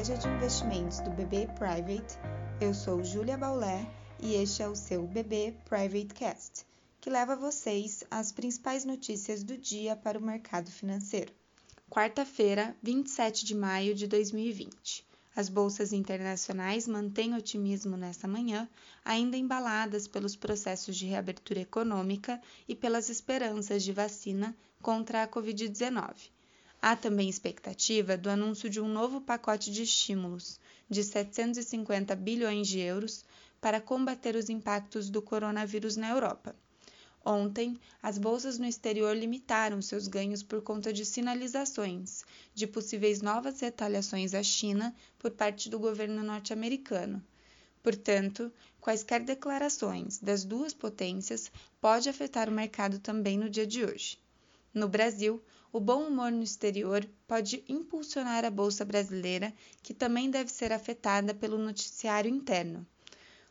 estratégia de investimentos do BB Private. Eu sou Júlia Baulé e este é o seu BB Private Cast, que leva vocês as principais notícias do dia para o mercado financeiro. Quarta-feira, 27 de maio de 2020. As bolsas internacionais mantêm otimismo nesta manhã, ainda embaladas pelos processos de reabertura econômica e pelas esperanças de vacina contra a Covid-19 Há também expectativa do anúncio de um novo pacote de estímulos de 750 bilhões de euros para combater os impactos do coronavírus na Europa. Ontem, as bolsas no exterior limitaram seus ganhos por conta de sinalizações de possíveis novas retaliações à China por parte do governo norte-americano. Portanto, quaisquer declarações das duas potências pode afetar o mercado também no dia de hoje. No Brasil, o bom humor no exterior pode impulsionar a bolsa brasileira, que também deve ser afetada pelo noticiário interno.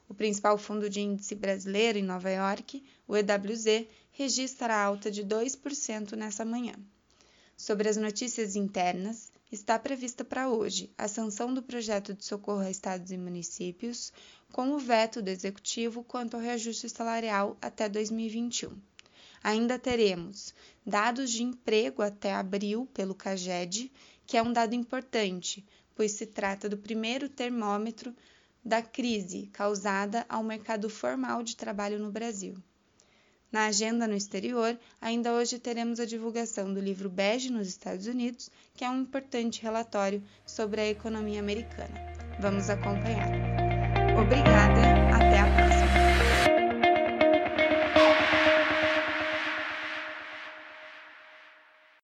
O principal fundo de índice brasileiro em Nova York, o EWZ, registra alta de 2% nessa manhã. Sobre as notícias internas, está prevista para hoje a sanção do projeto de socorro a estados e municípios, com o veto do executivo quanto ao reajuste salarial até 2021. Ainda teremos dados de emprego até abril pelo CAGED, que é um dado importante, pois se trata do primeiro termômetro da crise causada ao mercado formal de trabalho no Brasil. Na agenda no exterior, ainda hoje teremos a divulgação do livro Bege nos Estados Unidos, que é um importante relatório sobre a economia americana. Vamos acompanhar. Obrigada